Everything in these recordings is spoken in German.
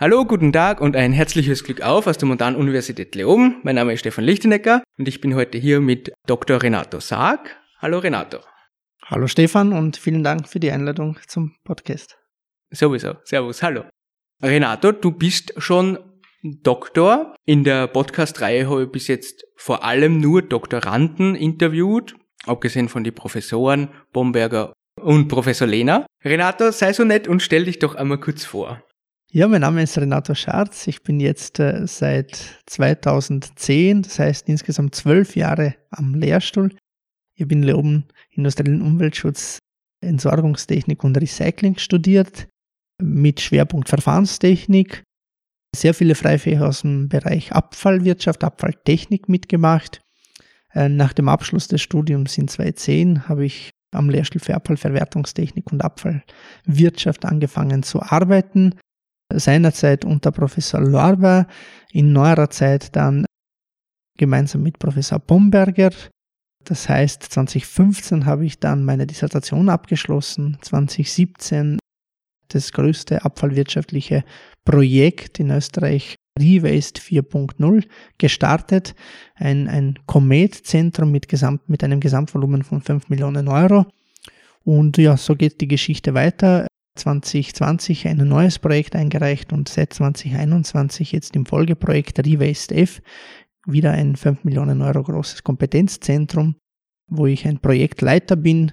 Hallo, guten Tag und ein herzliches Glück auf aus der Montan-Universität Leoben. Mein Name ist Stefan Lichtenecker und ich bin heute hier mit Dr. Renato Saag. Hallo Renato. Hallo Stefan und vielen Dank für die Einladung zum Podcast. Sowieso. Servus, hallo. Renato, du bist schon Doktor. In der Podcast-Reihe habe ich bis jetzt vor allem nur Doktoranden interviewt, abgesehen von den Professoren Bomberger und Professor Lehner. Renato, sei so nett und stell dich doch einmal kurz vor. Ja, mein Name ist Renato Scharz. Ich bin jetzt äh, seit 2010, das heißt insgesamt zwölf Jahre am Lehrstuhl. Ich bin Leoben industriellen Umweltschutz, Entsorgungstechnik und Recycling studiert mit Schwerpunkt Verfahrenstechnik. Sehr viele Freifächer aus dem Bereich Abfallwirtschaft, Abfalltechnik mitgemacht. Äh, nach dem Abschluss des Studiums in 2010 habe ich am Lehrstuhl für Abfallverwertungstechnik und Abfallwirtschaft angefangen zu arbeiten seinerzeit unter Professor Lorber, in neuerer Zeit dann gemeinsam mit Professor Bomberger. Das heißt, 2015 habe ich dann meine Dissertation abgeschlossen, 2017 das größte abfallwirtschaftliche Projekt in Österreich, Rewaste 4.0, gestartet. Ein, ein Comet-Zentrum mit, mit einem Gesamtvolumen von 5 Millionen Euro. Und ja, so geht die Geschichte weiter. 2020 ein neues Projekt eingereicht und seit 2021 jetzt im Folgeprojekt Rewaste F wieder ein 5 Millionen Euro großes Kompetenzzentrum, wo ich ein Projektleiter bin.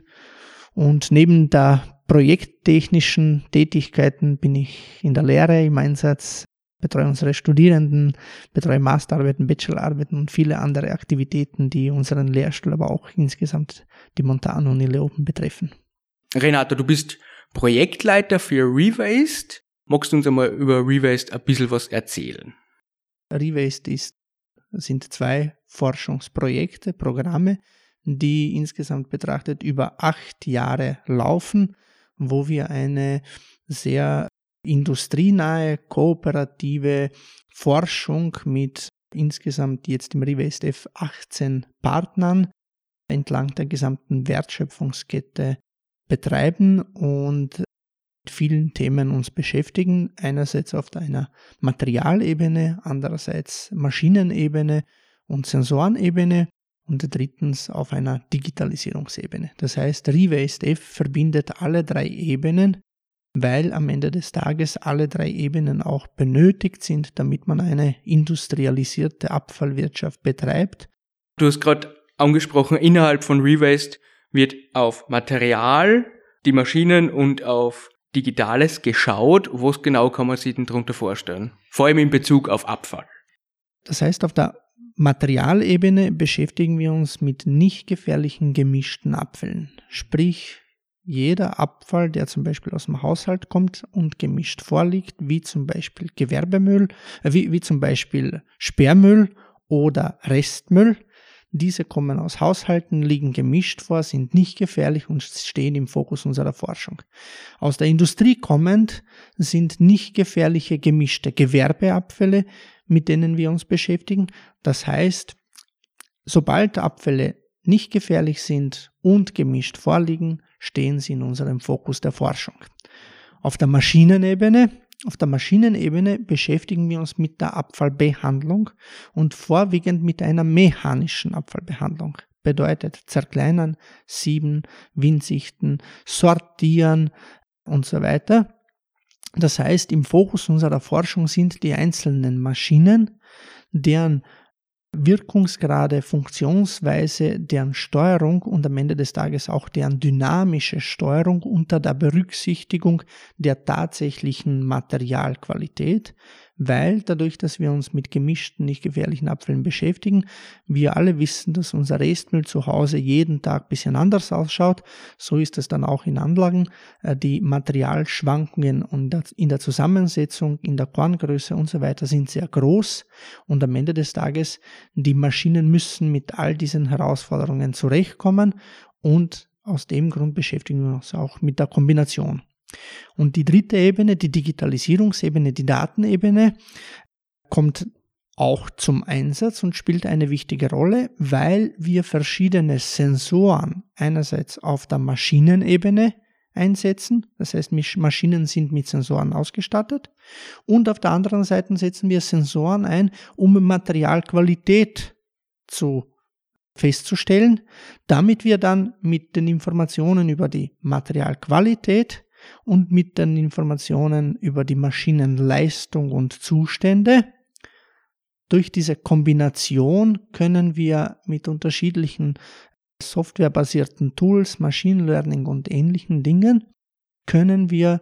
Und neben der projekttechnischen Tätigkeiten bin ich in der Lehre im Einsatz, betreue unsere Studierenden, betreue Masterarbeiten, Bachelorarbeiten und viele andere Aktivitäten, die unseren Lehrstuhl, aber auch insgesamt die Montano und Leoben betreffen. Renato, du bist Projektleiter für Rewaste. Magst du uns einmal über Rewaste ein bisschen was erzählen? Rewaste ist, sind zwei Forschungsprojekte, Programme, die insgesamt betrachtet über acht Jahre laufen, wo wir eine sehr industrienahe, kooperative Forschung mit insgesamt jetzt im Rewaste F 18 Partnern entlang der gesamten Wertschöpfungskette betreiben und mit vielen Themen uns beschäftigen. Einerseits auf einer Materialebene, andererseits Maschinenebene und Sensorenebene und drittens auf einer Digitalisierungsebene. Das heißt, Rewaste F verbindet alle drei Ebenen, weil am Ende des Tages alle drei Ebenen auch benötigt sind, damit man eine industrialisierte Abfallwirtschaft betreibt. Du hast gerade angesprochen, innerhalb von Rewaste wird auf Material, die Maschinen und auf Digitales geschaut. Was genau kann man sich denn darunter vorstellen? Vor allem in Bezug auf Abfall. Das heißt, auf der Materialebene beschäftigen wir uns mit nicht gefährlichen gemischten Abfällen. Sprich, jeder Abfall, der zum Beispiel aus dem Haushalt kommt und gemischt vorliegt, wie zum Beispiel Gewerbemüll, äh, wie, wie zum Beispiel Sperrmüll oder Restmüll, diese kommen aus Haushalten, liegen gemischt vor, sind nicht gefährlich und stehen im Fokus unserer Forschung. Aus der Industrie kommend sind nicht gefährliche gemischte Gewerbeabfälle, mit denen wir uns beschäftigen. Das heißt, sobald Abfälle nicht gefährlich sind und gemischt vorliegen, stehen sie in unserem Fokus der Forschung. Auf der Maschinenebene auf der Maschinenebene beschäftigen wir uns mit der Abfallbehandlung und vorwiegend mit einer mechanischen Abfallbehandlung. Bedeutet zerkleinern, sieben, winsichten, sortieren und so weiter. Das heißt, im Fokus unserer Forschung sind die einzelnen Maschinen, deren Wirkungsgrade, Funktionsweise, deren Steuerung und am Ende des Tages auch deren dynamische Steuerung unter der Berücksichtigung der tatsächlichen Materialqualität weil dadurch, dass wir uns mit gemischten, nicht gefährlichen Abfällen beschäftigen, wir alle wissen, dass unser Restmüll zu Hause jeden Tag ein bisschen anders ausschaut. So ist es dann auch in Anlagen. Äh, die Materialschwankungen in der Zusammensetzung, in der Korngröße und so weiter sind sehr groß und am Ende des Tages die Maschinen müssen mit all diesen Herausforderungen zurechtkommen und aus dem Grund beschäftigen wir uns auch mit der Kombination. Und die dritte Ebene, die Digitalisierungsebene, die Datenebene, kommt auch zum Einsatz und spielt eine wichtige Rolle, weil wir verschiedene Sensoren einerseits auf der Maschinenebene einsetzen. Das heißt, Maschinen sind mit Sensoren ausgestattet. Und auf der anderen Seite setzen wir Sensoren ein, um Materialqualität zu festzustellen, damit wir dann mit den Informationen über die Materialqualität und mit den Informationen über die Maschinenleistung und Zustände durch diese Kombination können wir mit unterschiedlichen softwarebasierten Tools, Machine Learning und ähnlichen Dingen, können wir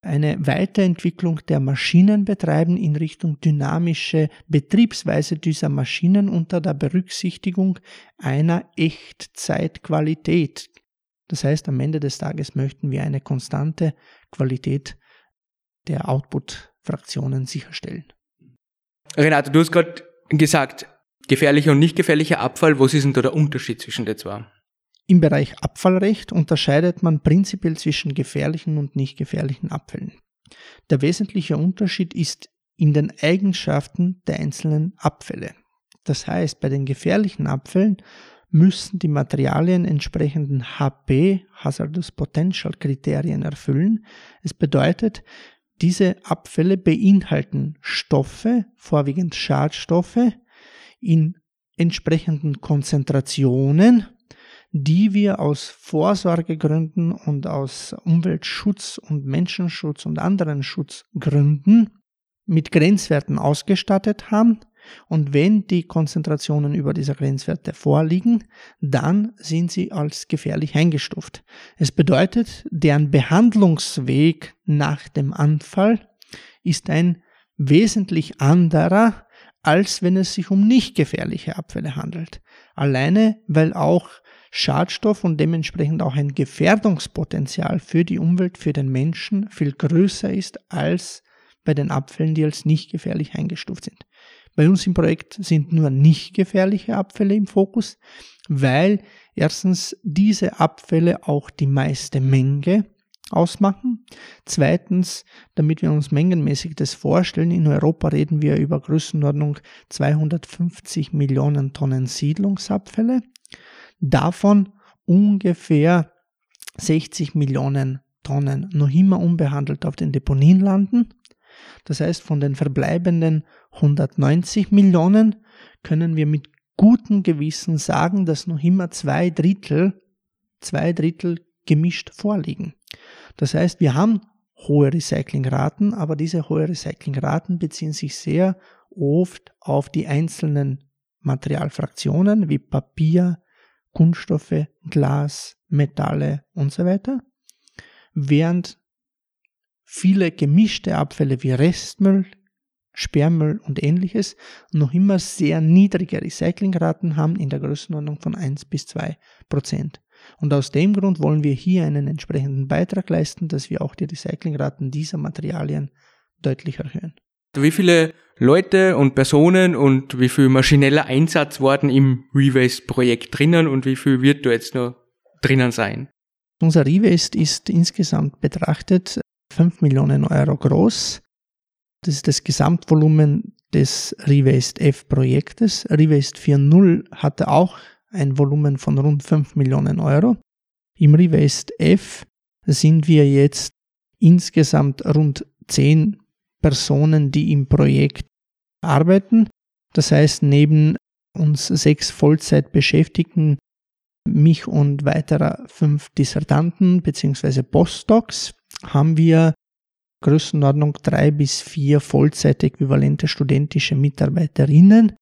eine Weiterentwicklung der Maschinen betreiben in Richtung dynamische Betriebsweise dieser Maschinen unter der Berücksichtigung einer Echtzeitqualität. Das heißt, am Ende des Tages möchten wir eine konstante Qualität der Output-Fraktionen sicherstellen. Renato, du hast gerade gesagt, gefährlicher und nicht gefährlicher Abfall, was ist denn da der Unterschied zwischen den zwei? Im Bereich Abfallrecht unterscheidet man prinzipiell zwischen gefährlichen und nicht gefährlichen Abfällen. Der wesentliche Unterschied ist in den Eigenschaften der einzelnen Abfälle. Das heißt, bei den gefährlichen Abfällen müssen die Materialien entsprechenden HP, Hazardous Potential Kriterien erfüllen. Es bedeutet, diese Abfälle beinhalten Stoffe, vorwiegend Schadstoffe, in entsprechenden Konzentrationen, die wir aus Vorsorgegründen und aus Umweltschutz und Menschenschutz und anderen Schutzgründen mit Grenzwerten ausgestattet haben und wenn die Konzentrationen über dieser Grenzwerte vorliegen, dann sind sie als gefährlich eingestuft. Es bedeutet, deren Behandlungsweg nach dem Anfall ist ein wesentlich anderer, als wenn es sich um nicht gefährliche Abfälle handelt. Alleine, weil auch Schadstoff und dementsprechend auch ein Gefährdungspotenzial für die Umwelt, für den Menschen viel größer ist als bei den Abfällen, die als nicht gefährlich eingestuft sind. Bei uns im Projekt sind nur nicht gefährliche Abfälle im Fokus, weil erstens diese Abfälle auch die meiste Menge ausmachen. Zweitens, damit wir uns mengenmäßig das vorstellen, in Europa reden wir über Größenordnung 250 Millionen Tonnen Siedlungsabfälle. Davon ungefähr 60 Millionen Tonnen noch immer unbehandelt auf den Deponien landen. Das heißt, von den verbleibenden 190 Millionen können wir mit gutem Gewissen sagen, dass noch immer zwei Drittel, zwei Drittel gemischt vorliegen. Das heißt, wir haben hohe Recyclingraten, aber diese hohe Recyclingraten beziehen sich sehr oft auf die einzelnen Materialfraktionen wie Papier, Kunststoffe, Glas, Metalle und so weiter, während viele gemischte Abfälle wie Restmüll, Sperrmüll und ähnliches noch immer sehr niedrige Recyclingraten haben in der Größenordnung von 1 bis 2 Prozent. Und aus dem Grund wollen wir hier einen entsprechenden Beitrag leisten, dass wir auch die Recyclingraten dieser Materialien deutlich erhöhen. Wie viele Leute und Personen und wie viel maschineller Einsatz worden im Rewaste-Projekt drinnen und wie viel wird da jetzt noch drinnen sein? Unser Rewaste ist insgesamt betrachtet 5 Millionen Euro groß. Das ist das Gesamtvolumen des Rewaste F Projektes. Rewaste 4.0 hatte auch ein Volumen von rund 5 Millionen Euro. Im Rewaste F sind wir jetzt insgesamt rund 10 Personen, die im Projekt arbeiten. Das heißt, neben uns sechs Vollzeitbeschäftigten, mich und weiterer fünf Dissertanten bzw. Postdocs haben wir Größenordnung drei bis vier Vollzeitäquivalente studentische Mitarbeiterinnen,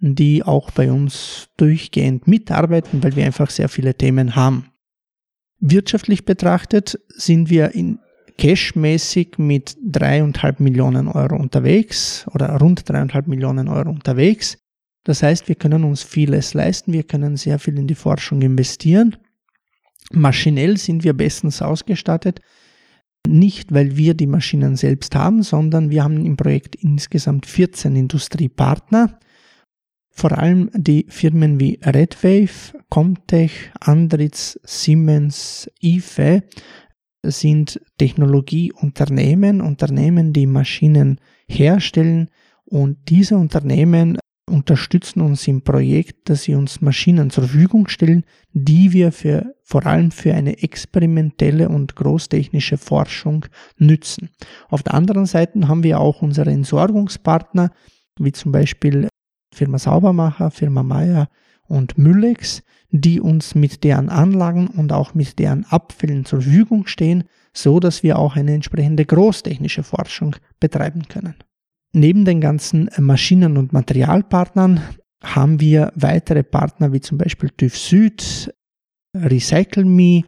die auch bei uns durchgehend mitarbeiten, weil wir einfach sehr viele Themen haben. Wirtschaftlich betrachtet sind wir in cashmäßig mit dreieinhalb Millionen Euro unterwegs oder rund dreieinhalb Millionen Euro unterwegs. Das heißt, wir können uns vieles leisten, wir können sehr viel in die Forschung investieren. Maschinell sind wir bestens ausgestattet. Nicht, weil wir die Maschinen selbst haben, sondern wir haben im Projekt insgesamt 14 Industriepartner. Vor allem die Firmen wie Redwave, Comtech, Andritz, Siemens, IFE sind Technologieunternehmen, Unternehmen, die Maschinen herstellen und diese Unternehmen unterstützen uns im Projekt, dass sie uns Maschinen zur Verfügung stellen, die wir für, vor allem für eine experimentelle und großtechnische Forschung nützen. Auf der anderen Seite haben wir auch unsere Entsorgungspartner, wie zum Beispiel Firma Saubermacher, Firma Meier und Müllex, die uns mit deren Anlagen und auch mit deren Abfällen zur Verfügung stehen, so dass wir auch eine entsprechende großtechnische Forschung betreiben können. Neben den ganzen Maschinen- und Materialpartnern haben wir weitere Partner wie zum Beispiel TÜV Süd, RecycleMe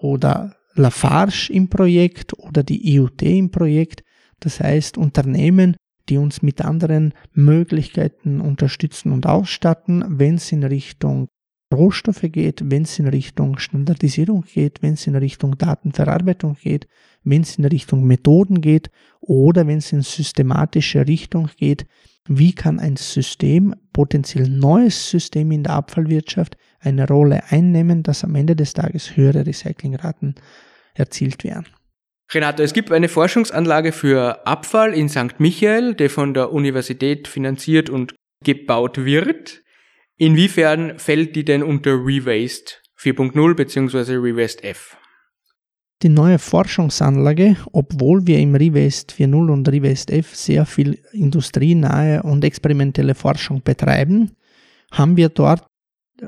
oder Lafarge im Projekt oder die IoT im Projekt. Das heißt Unternehmen, die uns mit anderen Möglichkeiten unterstützen und ausstatten, wenn es in Richtung Rohstoffe geht, wenn es in Richtung Standardisierung geht, wenn es in Richtung Datenverarbeitung geht, wenn es in Richtung Methoden geht oder wenn es in systematische Richtung geht, wie kann ein System, potenziell neues System in der Abfallwirtschaft, eine Rolle einnehmen, dass am Ende des Tages höhere Recyclingraten erzielt werden. Renato, es gibt eine Forschungsanlage für Abfall in St. Michael, die von der Universität finanziert und gebaut wird. Inwiefern fällt die denn unter Rewaste 4.0 bzw. Rewaste F? Die neue Forschungsanlage, obwohl wir im Rewaste 4.0 und Rewaste F sehr viel industrienahe und experimentelle Forschung betreiben, haben wir dort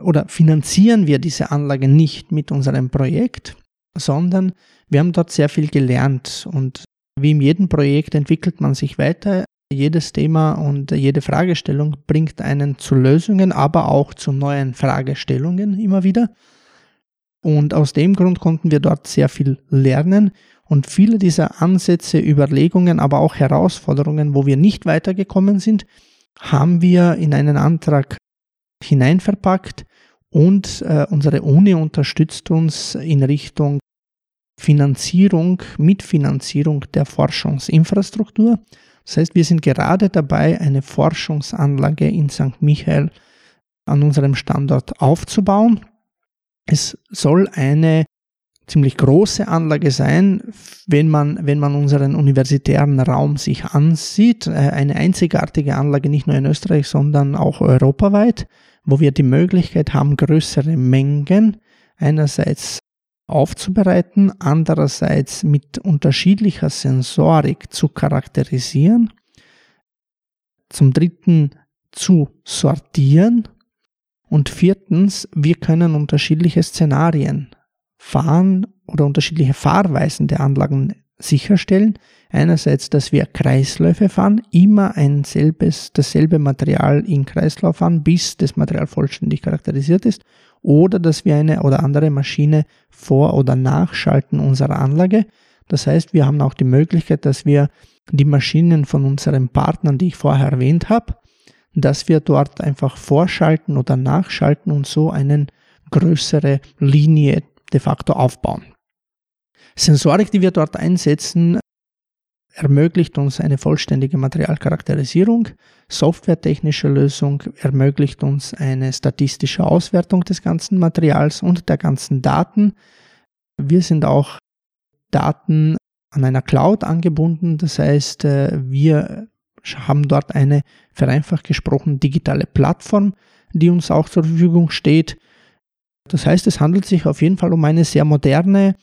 oder finanzieren wir diese Anlage nicht mit unserem Projekt, sondern wir haben dort sehr viel gelernt und wie in jedem Projekt entwickelt man sich weiter. Jedes Thema und jede Fragestellung bringt einen zu Lösungen, aber auch zu neuen Fragestellungen immer wieder. Und aus dem Grund konnten wir dort sehr viel lernen und viele dieser Ansätze, Überlegungen, aber auch Herausforderungen, wo wir nicht weitergekommen sind, haben wir in einen Antrag hineinverpackt und äh, unsere Uni unterstützt uns in Richtung Finanzierung, Mitfinanzierung der Forschungsinfrastruktur. Das heißt, wir sind gerade dabei, eine Forschungsanlage in St. Michael an unserem Standort aufzubauen. Es soll eine ziemlich große Anlage sein, wenn man, wenn man unseren universitären Raum sich ansieht. Äh, eine einzigartige Anlage nicht nur in Österreich, sondern auch europaweit, wo wir die Möglichkeit haben, größere Mengen einerseits aufzubereiten, andererseits mit unterschiedlicher Sensorik zu charakterisieren, zum dritten zu sortieren und viertens, wir können unterschiedliche Szenarien fahren oder unterschiedliche Fahrweisen der Anlagen sicherstellen. Einerseits, dass wir Kreisläufe fahren, immer ein selbes, dasselbe Material in Kreislauf fahren, bis das Material vollständig charakterisiert ist oder dass wir eine oder andere Maschine vor- oder nachschalten unserer Anlage. Das heißt, wir haben auch die Möglichkeit, dass wir die Maschinen von unseren Partnern, die ich vorher erwähnt habe, dass wir dort einfach vorschalten oder nachschalten und so eine größere Linie de facto aufbauen. Sensorik, die wir dort einsetzen, ermöglicht uns eine vollständige Materialcharakterisierung. Softwaretechnische Lösung ermöglicht uns eine statistische Auswertung des ganzen Materials und der ganzen Daten. Wir sind auch Daten an einer Cloud angebunden. Das heißt, äh, wir haben dort eine vereinfacht gesprochen digitale Plattform, die uns auch zur Verfügung steht. Das heißt, es handelt sich auf jeden Fall um eine sehr moderne,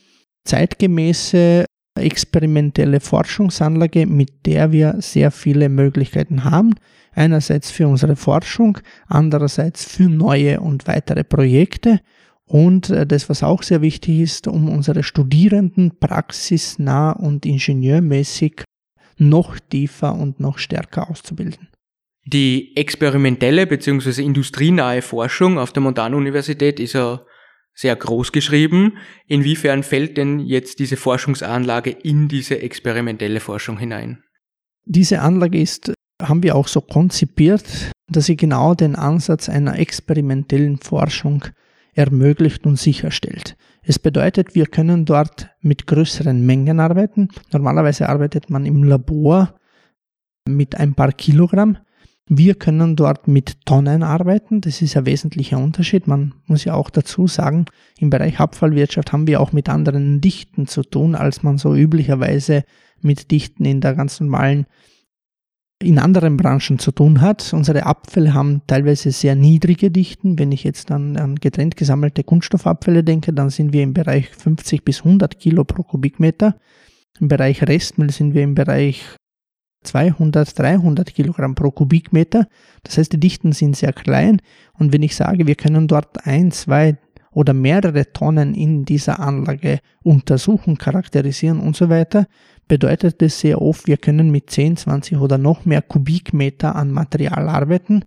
zeitgemäße experimentelle Forschungsanlage, mit der wir sehr viele Möglichkeiten haben. Einerseits für unsere Forschung, andererseits für neue und weitere Projekte. Und äh, das, was auch sehr wichtig ist, um unsere Studierenden praxisnah und ingenieurmäßig noch tiefer und noch stärker auszubilden. Die experimentelle bzw. industrienahe Forschung auf der Montanuniversität ist ja sehr groß geschrieben. Inwiefern fällt denn jetzt diese Forschungsanlage in diese experimentelle Forschung hinein? Diese Anlage ist, haben wir auch so konzipiert, dass sie genau den Ansatz einer experimentellen Forschung ermöglicht und sicherstellt. Es bedeutet, wir können dort mit größeren Mengen arbeiten. Normalerweise arbeitet man im Labor mit ein paar Kilogramm. Wir können dort mit Tonnen arbeiten. Das ist ein wesentlicher Unterschied. Man muss ja auch dazu sagen, im Bereich Abfallwirtschaft haben wir auch mit anderen Dichten zu tun, als man so üblicherweise mit Dichten in der ganz normalen in anderen Branchen zu tun hat. Unsere Abfälle haben teilweise sehr niedrige Dichten. Wenn ich jetzt an, an getrennt gesammelte Kunststoffabfälle denke, dann sind wir im Bereich 50 bis 100 Kilo pro Kubikmeter. Im Bereich Restmüll sind wir im Bereich 200, 300 Kilogramm pro Kubikmeter. Das heißt, die Dichten sind sehr klein. Und wenn ich sage, wir können dort ein, zwei oder mehrere Tonnen in dieser Anlage untersuchen, charakterisieren und so weiter, bedeutet es sehr oft, wir können mit 10, 20 oder noch mehr Kubikmeter an Material arbeiten,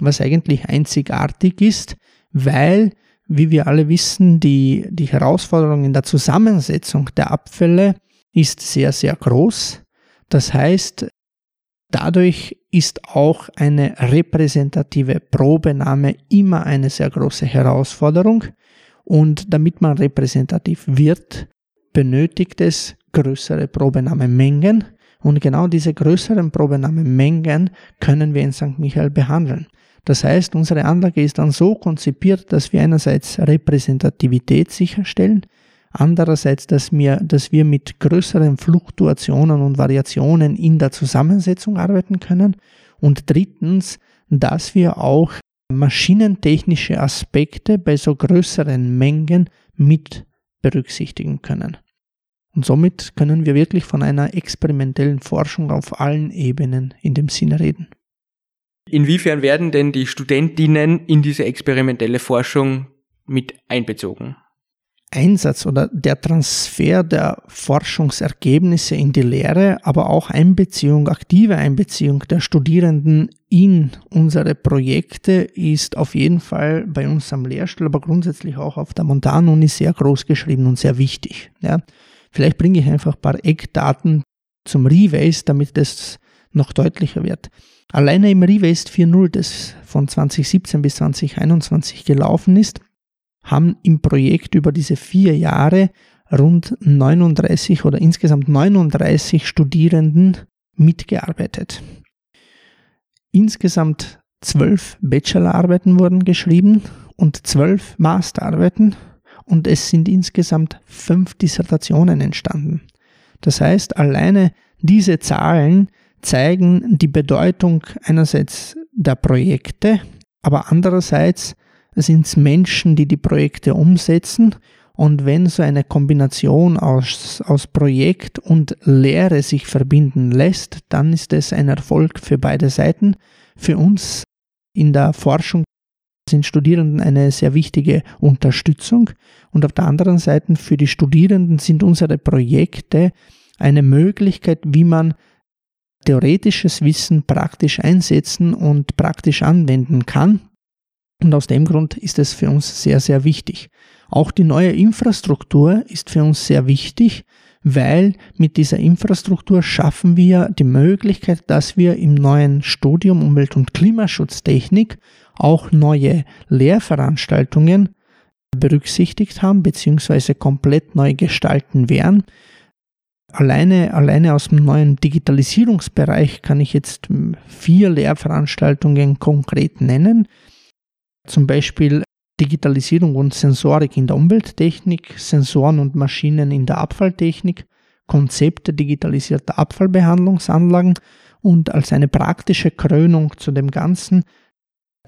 was eigentlich einzigartig ist, weil, wie wir alle wissen, die, die Herausforderung in der Zusammensetzung der Abfälle ist sehr, sehr groß. Das heißt, dadurch ist auch eine repräsentative Probenahme immer eine sehr große Herausforderung. Und damit man repräsentativ wird, benötigt es größere Probenahmemengen. Und genau diese größeren Probenahmemengen können wir in St. Michael behandeln. Das heißt, unsere Anlage ist dann so konzipiert, dass wir einerseits Repräsentativität sicherstellen, andererseits, dass wir, dass wir mit größeren Fluktuationen und Variationen in der Zusammensetzung arbeiten können und drittens, dass wir auch maschinentechnische Aspekte bei so größeren Mengen mit berücksichtigen können. Und somit können wir wirklich von einer experimentellen Forschung auf allen Ebenen in dem Sinne reden. Inwiefern werden denn die Studentinnen in diese experimentelle Forschung mit einbezogen? Einsatz oder der Transfer der Forschungsergebnisse in die Lehre, aber auch Einbeziehung, aktive Einbeziehung der Studierenden in unsere Projekte ist auf jeden Fall bei uns am Lehrstuhl, aber grundsätzlich auch auf der Montanuni sehr groß geschrieben und sehr wichtig. Ja. Vielleicht bringe ich einfach ein paar Eckdaten zum Rewaste, damit das noch deutlicher wird. Alleine im Rewaste 4.0, das von 2017 bis 2021 gelaufen ist, haben im Projekt über diese vier Jahre rund 39 oder insgesamt 39 Studierenden mitgearbeitet. Insgesamt zwölf Bachelorarbeiten wurden geschrieben und zwölf Masterarbeiten und es sind insgesamt fünf Dissertationen entstanden. Das heißt, alleine diese Zahlen zeigen die Bedeutung einerseits der Projekte, aber andererseits sind es Menschen, die die Projekte umsetzen. Und wenn so eine Kombination aus, aus Projekt und Lehre sich verbinden lässt, dann ist es ein Erfolg für beide Seiten. Für uns in der Forschung sind Studierenden eine sehr wichtige Unterstützung und auf der anderen Seite für die Studierenden sind unsere Projekte eine Möglichkeit, wie man theoretisches Wissen praktisch einsetzen und praktisch anwenden kann. Und aus dem Grund ist es für uns sehr, sehr wichtig. Auch die neue Infrastruktur ist für uns sehr wichtig, weil mit dieser Infrastruktur schaffen wir die Möglichkeit, dass wir im neuen Studium Umwelt- und Klimaschutztechnik auch neue Lehrveranstaltungen berücksichtigt haben, beziehungsweise komplett neu gestalten werden. Alleine, alleine aus dem neuen Digitalisierungsbereich kann ich jetzt vier Lehrveranstaltungen konkret nennen zum Beispiel Digitalisierung und Sensorik in der Umwelttechnik, Sensoren und Maschinen in der Abfalltechnik, Konzepte digitalisierter Abfallbehandlungsanlagen und als eine praktische Krönung zu dem Ganzen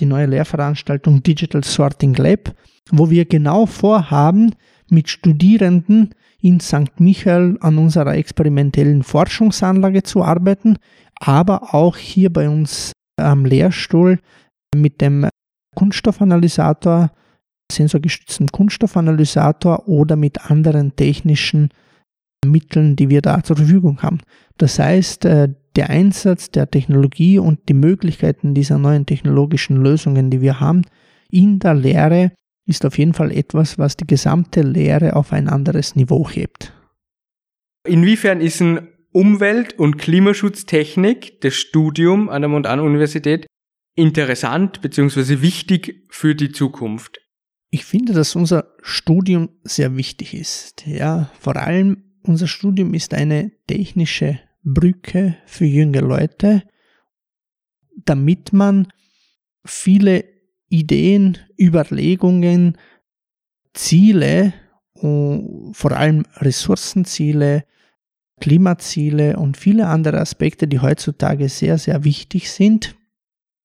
die neue Lehrveranstaltung Digital Sorting Lab, wo wir genau vorhaben, mit Studierenden in St. Michael an unserer experimentellen Forschungsanlage zu arbeiten, aber auch hier bei uns am Lehrstuhl mit dem Kunststoffanalysator, sensorgestützten Kunststoffanalysator oder mit anderen technischen Mitteln, die wir da zur Verfügung haben. Das heißt, äh, der Einsatz der Technologie und die Möglichkeiten dieser neuen technologischen Lösungen, die wir haben, in der Lehre ist auf jeden Fall etwas, was die gesamte Lehre auf ein anderes Niveau hebt. Inwiefern ist ein Umwelt- und Klimaschutztechnik, das Studium an der Montan-Universität, interessant bzw. wichtig für die Zukunft? Ich finde, dass unser Studium sehr wichtig ist. Ja, vor allem unser Studium ist eine technische Brücke für junge Leute, damit man viele Ideen, Überlegungen, Ziele, vor allem Ressourcenziele, Klimaziele und viele andere Aspekte, die heutzutage sehr, sehr wichtig sind,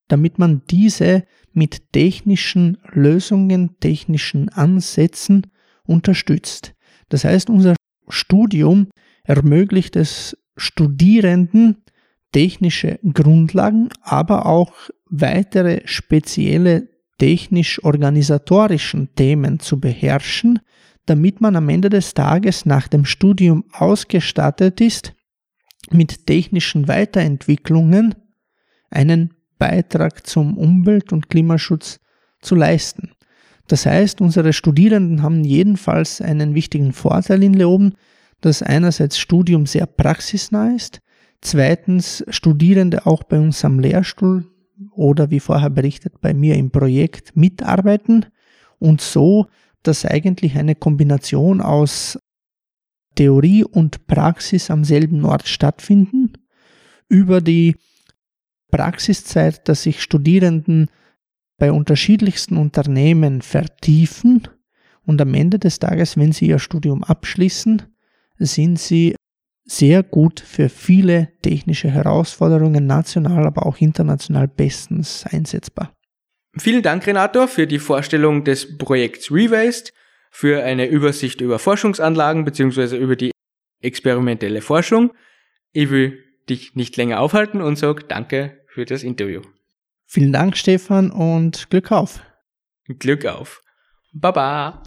damit man diese mit technischen Lösungen, technischen Ansätzen unterstützt. Das heißt, unser Studium ermöglicht es Studierenden, technische Grundlagen, aber auch weitere spezielle technisch-organisatorischen Themen zu beherrschen, damit man am Ende des Tages nach dem Studium ausgestattet ist, mit technischen Weiterentwicklungen einen Beitrag zum Umwelt- und Klimaschutz zu leisten. Das heißt, unsere Studierenden haben jedenfalls einen wichtigen Vorteil in Leoben, dass einerseits Studium sehr praxisnah ist, zweitens Studierende auch bei uns am Lehrstuhl oder wie vorher berichtet bei mir im Projekt mitarbeiten und so, dass eigentlich eine Kombination aus Theorie und Praxis am selben Ort stattfinden. Über die Praxiszeit, dass sich Studierenden bei unterschiedlichsten Unternehmen vertiefen und am Ende des Tages, wenn sie ihr Studium abschließen, sind sie sehr gut für viele technische Herausforderungen national, aber auch international bestens einsetzbar. Vielen Dank, Renato, für die Vorstellung des Projekts Rewaste, für eine Übersicht über Forschungsanlagen bzw. über die experimentelle Forschung. Ich will dich nicht länger aufhalten und sage danke für das Interview. Vielen Dank, Stefan, und Glück auf. Glück auf. Baba.